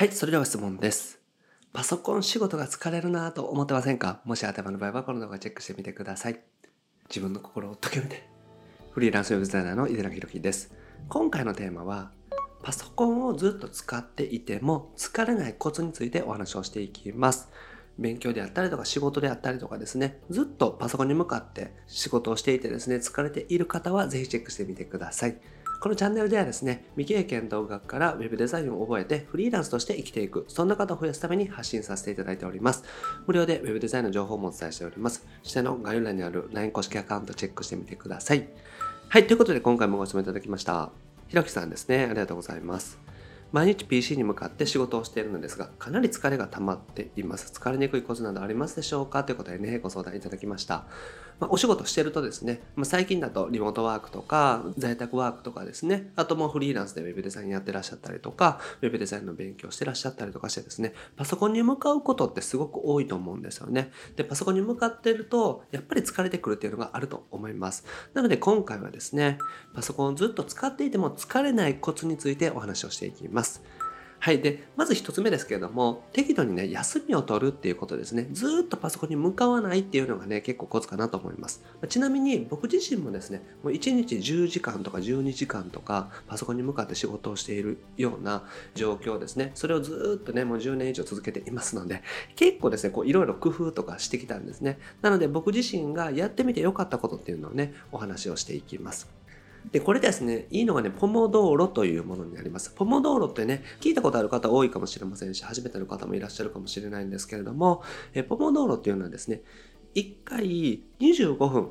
はい、それでは質問です。パソコン仕事が疲れるなぁと思ってませんか？もし頭の場合はこの動画チェックしてみてください。自分の心を解けめて。フリーランスウェブデザイナーの井寺弘樹です。今回のテーマは、パソコンをずっと使っていても疲れないコツについてお話をしていきます。勉強であったりとか仕事であったりとかですね、ずっとパソコンに向かって仕事をしていてですね、疲れている方はぜひチェックしてみてください。このチャンネルではですね、未経験独学から Web デザインを覚えてフリーランスとして生きていく、そんな方を増やすために発信させていただいております。無料で Web デザインの情報もお伝えしております。下の概要欄にある LINE 公式アカウントチェックしてみてください。はい、ということで今回もご質問いただきました。ひろきさんですね、ありがとうございます。毎日 PC に向かって仕事をしているのですが、かなり疲れが溜まっています。疲れにくいコツなどありますでしょうか？ということでね、ご相談いただきました。まあ、お仕事してるとですね、まあ、最近だとリモートワークとか、在宅ワークとかですね、あともうフリーランスで Web デザインやってらっしゃったりとか、Web デザインの勉強してらっしゃったりとかしてですね、パソコンに向かうことってすごく多いと思うんですよね。で、パソコンに向かってると、やっぱり疲れてくるっていうのがあると思います。なので今回はですね、パソコンをずっと使っていても疲れないコツについてお話をしていきます。はい。で、まず一つ目ですけれども、適度にね、休みを取るっていうことですね。ずっとパソコンに向かわないっていうのがね、結構コツかなと思います。ちなみに僕自身もですね、もう1日10時間とか12時間とか、パソコンに向かって仕事をしているような状況ですね。それをずっとね、もう10年以上続けていますので、結構ですね、こういろいろ工夫とかしてきたんですね。なので僕自身がやってみてよかったことっていうのをね、お話をしていきます。で、これですね、いいのがね、ポモドーロというものになります。ポモドーロってね、聞いたことある方多いかもしれませんし、初めての方もいらっしゃるかもしれないんですけれども、えポモドーロっていうのはですね、1回25分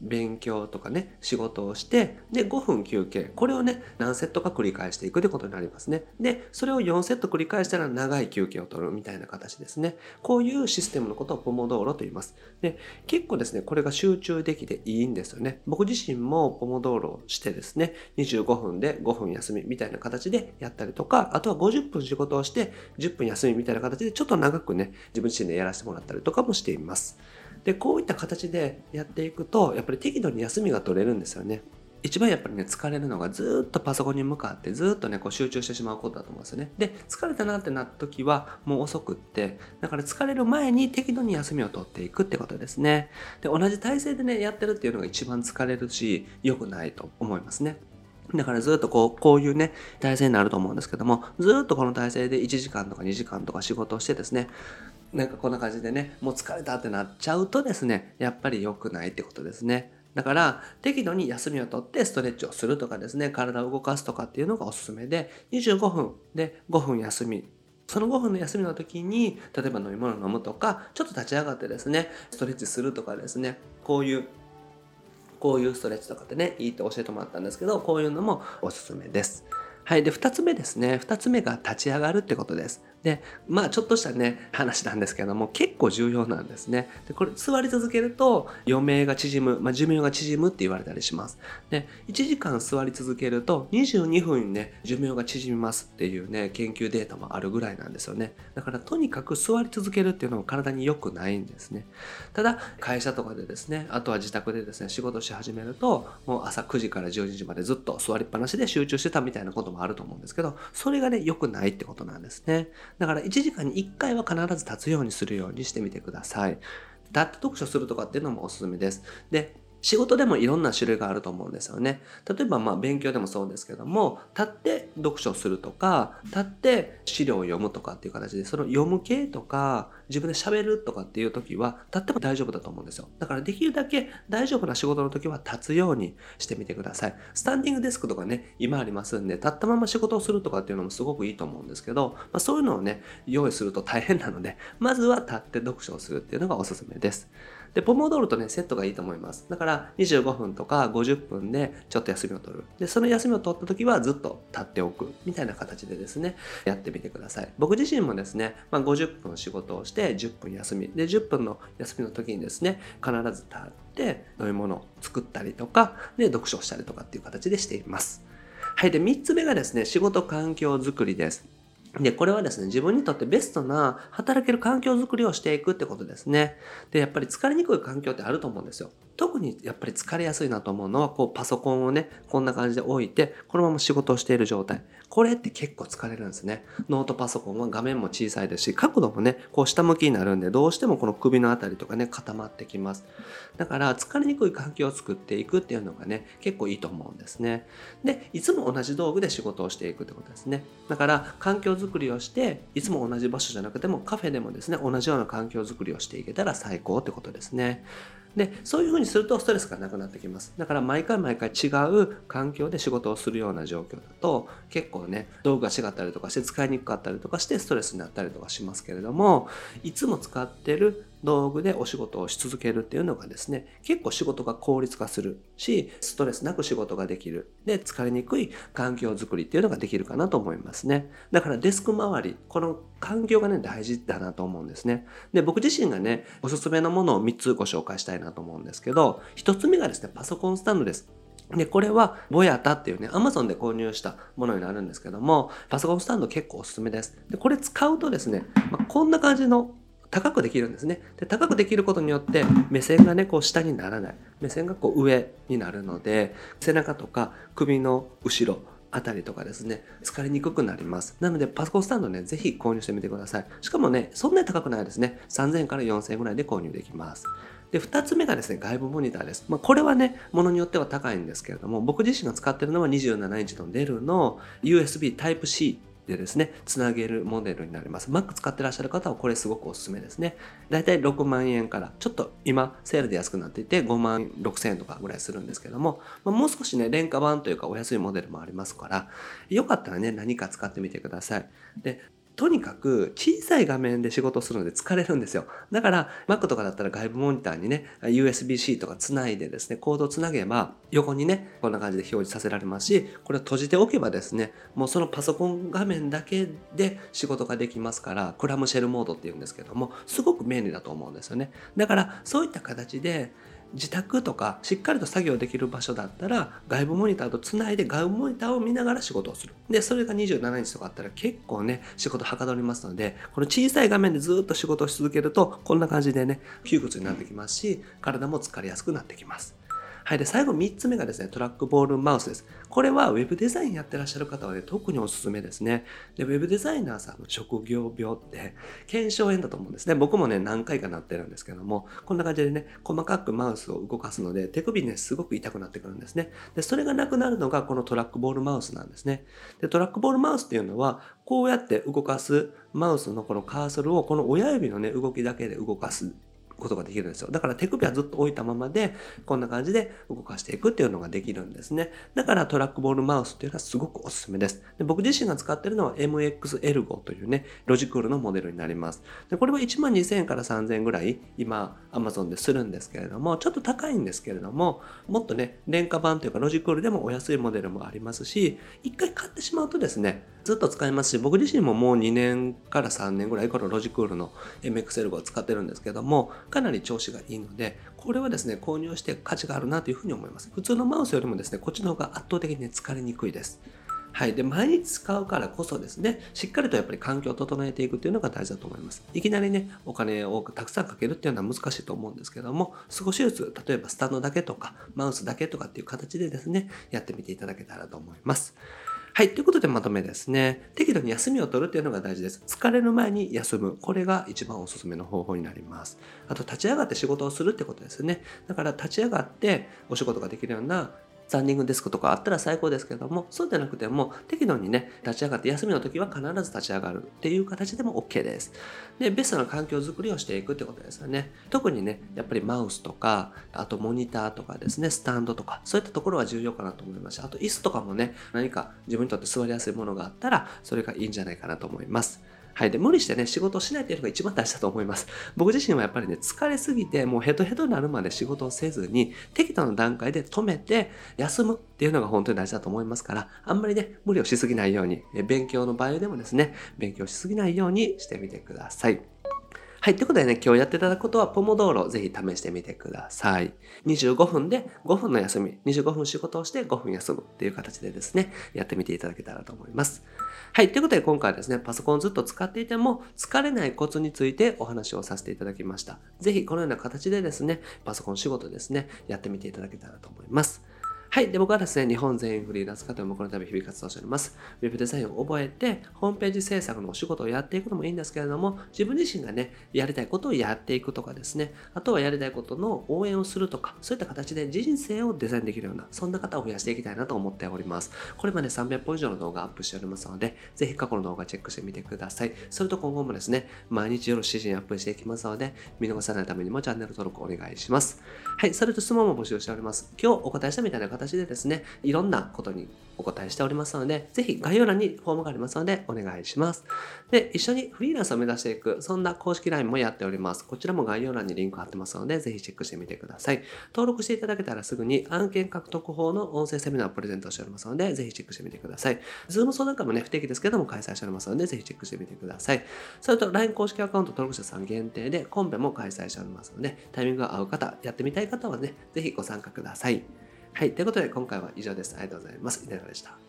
勉強とかね、仕事をして、で、5分休憩。これをね、何セットか繰り返していくということになりますね。で、それを4セット繰り返したら長い休憩を取るみたいな形ですね。こういうシステムのことをポモドーロと言います。で、結構ですね、これが集中できていいんですよね。僕自身もポモドーロをしてですね、25分で5分休みみたいな形でやったりとか、あとは50分仕事をして10分休みみたいな形でちょっと長くね、自分自身でやらせてもらったりとかもしています。で、こういった形でやっていくと、やっぱり適度に休みが取れるんですよね。一番やっぱりね、疲れるのがずっとパソコンに向かってずっとね、こう集中してしまうことだと思うんですよね。で、疲れたなってなった時はもう遅くって、だから疲れる前に適度に休みを取っていくってことですね。で、同じ体勢でね、やってるっていうのが一番疲れるし、良くないと思いますね。だからずっとこう、こういうね、体勢になると思うんですけども、ずっとこの体勢で1時間とか2時間とか仕事をしてですね、なんかこんな感じでね、もう疲れたってなっちゃうとですね、やっぱり良くないってことですね。だから、適度に休みをとってストレッチをするとかですね、体を動かすとかっていうのがおすすめで、25分で5分休み。その5分の休みの時に、例えば飲み物飲むとか、ちょっと立ち上がってですね、ストレッチするとかですね、こういうこういうストレッチとかってね、いいって教えてもらったんですけど、こういうのもおすすめです。はい。で、二つ目ですね。二つ目が立ち上がるってことです。で、まあちょっとしたね、話なんですけども、結構重要なんですね。で、これ座り続けると余命が縮む、まあ寿命が縮むって言われたりします。で、1時間座り続けると22分にね、寿命が縮みますっていうね、研究データもあるぐらいなんですよね。だからとにかく座り続けるっていうのは体に良くないんですね。ただ、会社とかでですね、あとは自宅でですね、仕事し始めると、もう朝9時から12時までずっと座りっぱなしで集中してたみたいなこともあると思うんですけど、それがね、良くないってことなんですね。だから1時間に1回は必ず立つようにするようにしてみてください。立って読書するとかっていうのもおすすめです。で、仕事でもいろんな種類があると思うんですよね。例えばまあ勉強でもそうですけども、立って読書するとか、立って資料を読むとかっていう形で、その読む系とか、自分で喋るとかっていう時は、立っても大丈夫だと思うんですよ。だからできるだけ大丈夫な仕事の時は立つようにしてみてください。スタンディングデスクとかね、今ありますんで、立ったまま仕事をするとかっていうのもすごくいいと思うんですけど、まあ、そういうのをね、用意すると大変なので、まずは立って読書をするっていうのがおすすめです。で、ポモドールとね、セットがいいと思います。だから、25分とか50分でちょっと休みを取る。で、その休みを取った時はずっと立っておく。みたいな形でですね、やってみてください。僕自身もですね、まあ、50分仕事をして10分休み。で、10分の休みの時にですね、必ず立って飲み物を作ったりとか、で、読書をしたりとかっていう形でしています。はい。で、3つ目がですね、仕事環境づくりです。で、これはですね、自分にとってベストな働ける環境づくりをしていくってことですね。で、やっぱり疲れにくい環境ってあると思うんですよ。特にやっぱり疲れやすいなと思うのは、こうパソコンをね、こんな感じで置いて、このまま仕事をしている状態。これって結構疲れるんですね。ノートパソコンは画面も小さいですし、角度もね、こう下向きになるんで、どうしてもこの首のあたりとかね、固まってきます。だから疲れにくい環境を作っていくっていうのがね、結構いいと思うんですね。で、いつも同じ道具で仕事をしていくってことですね。だから環境づくりをして、いつも同じ場所じゃなくてもカフェでもですね、同じような環境づくりをしていけたら最高ってことですね。でそういうふうにするとストレスがなくなってきます。だから毎回毎回違う環境で仕事をするような状況だと結構ね道具が違ったりとかして使いにくかったりとかしてストレスになったりとかしますけれどもいつも使ってる道具でお仕事をし続けるっていうのがですね、結構仕事が効率化するし、ストレスなく仕事ができる。で、疲れにくい環境づくりっていうのができるかなと思いますね。だからデスク周り、この環境がね、大事だなと思うんですね。で、僕自身がね、おすすめのものを3つご紹介したいなと思うんですけど、1つ目がですね、パソコンスタンドです。で、これは、ボヤタっていうね、Amazon で購入したものになるんですけども、パソコンスタンド結構おすすめです。で、これ使うとですね、まあ、こんな感じの高くできるんですね。で高くできることによって目線がねこう下にならない目線がこう上になるので背中とか首の後ろあたりとかですね、疲れにくくなります。なので、パソコンスタンドね、ぜひ購入してみてください。しかもね、そんなに高くないですね。3000円から4000円ぐらいで購入できます。で、2つ目がですね、外部モニターです。まあ、これはね、ものによっては高いんですけれども、僕自身が使ってるのは27インチのデルの USB Type-C でですね、つなげるモデルになります。Mac 使ってらっしゃる方はこれすごくおすすめですね。だいたい6万円から、ちょっと今セールで安くなっていて5万6千円とかぐらいするんですけども、まあ、もう少しね、廉価版というかお安いモデルもありますから、よかったらね、何か使ってみてください。で、とにかく小さい画面で仕事するので疲れるんですよ。だから Mac とかだったら外部モニターにね、USB-C とかつないでですね、コードをつなげば横にね、こんな感じで表示させられますし、これを閉じておけばですね、もうそのパソコン画面だけで仕事ができますから、クラムシェルモードっていうんですけども、すごく便利だと思うんですよね。だからそういった形で自宅とかしっかりと作業できる場所だったら外部モニターとつないで外部モニターを見ながら仕事をする。で、それが27日とかあったら結構ね、仕事はかどりますので、この小さい画面でずっと仕事をし続けると、こんな感じでね、窮屈になってきますし、体も疲れやすくなってきます。はい。で、最後3つ目がですね、トラックボールマウスです。これは Web デザインやってらっしゃる方はね、特におすすめですね。で、Web デザイナーさんの職業病って、検証炎だと思うんですね。僕もね、何回かなってるんですけども、こんな感じでね、細かくマウスを動かすので、手首ね、すごく痛くなってくるんですね。で、それがなくなるのがこのトラックボールマウスなんですね。で、トラックボールマウスっていうのは、こうやって動かすマウスのこのカーソルをこの親指のね、動きだけで動かすことができるんですよ。だから手首はずっと置いたままで、こんな感じで動かしていくっていうのができるんですね。だからトラックボールマウスっていうのはすごくおすすめです。で僕自身が使ってるのは MX Ergo というね、ロジクールのモデルになります。でこれは1万2000円から3000円ぐらい、今 Amazon でするんですけれども、ちょっと高いんですけれども、もっとね、廉価版というかロジクールでもお安いモデルもありますし、一回買ってしまうとですね、ずっと使いますし、僕自身ももう2年から3年ぐらいこのロジクールの MXL5 を使ってるんですけども、かなり調子がいいので、これはですね、購入して価値があるなというふうに思います。普通のマウスよりもですね、こっちの方が圧倒的に、疲れにくいです。はい。で、毎日使うからこそですね、しっかりとやっぱり環境を整えていくっていうのが大事だと思います。いきなりね、お金をたくさんかけるっていうのは難しいと思うんですけども、少しずつ、例えばスタンドだけとか、マウスだけとかっていう形でですね、やってみていただけたらと思います。はい。ということでまとめですね。適度に休みを取るっていうのが大事です。疲れる前に休む。これが一番おすすめの方法になります。あと、立ち上がって仕事をするってことですね。だから、立ち上がってお仕事ができるようなスタンディングデスクとかあったら最高ですけども、そうでなくても適度にね、立ち上がって休みの時は必ず立ち上がるっていう形でも OK です。で、ベストな環境づくりをしていくってことですよね。特にね、やっぱりマウスとか、あとモニターとかですね、スタンドとか、そういったところは重要かなと思いますし、あと椅子とかもね、何か自分にとって座りやすいものがあったら、それがいいんじゃないかなと思います。はい。で、無理してね、仕事をしないっていうのが一番大事だと思います。僕自身はやっぱりね、疲れすぎて、もうヘトヘトになるまで仕事をせずに、適度な段階で止めて、休むっていうのが本当に大事だと思いますから、あんまりね、無理をしすぎないように、勉強の場合でもですね、勉強しすぎないようにしてみてください。はい。ということでね、今日やっていただくことは、ポモドーロぜひ試してみてください。25分で5分の休み、25分仕事をして5分休むっていう形でですね、やってみていただけたらと思います。はい。ということで今回はですね、パソコンをずっと使っていても疲れないコツについてお話をさせていただきました。ぜひこのような形でですね、パソコン仕事ですね、やってみていただけたらと思います。はい。で、僕はですね、日本全員フリーランス化という目のため日々活動しております。ウェブデザインを覚えて、ホームページ制作のお仕事をやっていくのもいいんですけれども、自分自身がね、やりたいことをやっていくとかですね、あとはやりたいことの応援をするとか、そういった形で人生をデザインできるような、そんな方を増やしていきたいなと思っております。これまで300本以上の動画アップしておりますので、ぜひ過去の動画チェックしてみてください。それと今後もですね、毎日夜7時にアップしていきますので、見逃さないためにもチャンネル登録お願いします。はい。それと質問も募集しております。今日お答えしたみたいな方形でですね、いろんなことにお答えしておりますので、ぜひ概要欄にフォームがありますので、お願いします。で、一緒にフリーランスを目指していく、そんな公式 LINE もやっております。こちらも概要欄にリンク貼ってますので、ぜひチェックしてみてください。登録していただけたらすぐに案件獲得法の音声セミナーをプレゼントしておりますので、ぜひチェックしてみてください。ズーム相談会もね、不定期ですけども開催しておりますので、ぜひチェックしてみてください。それと LINE 公式アカウント登録者さん限定でコンペも開催しておりますので、タイミングが合う方、やってみたい方はね、ぜひご参加ください。はい。ということで、今回は以上です。ありがとうございます。いかがでした？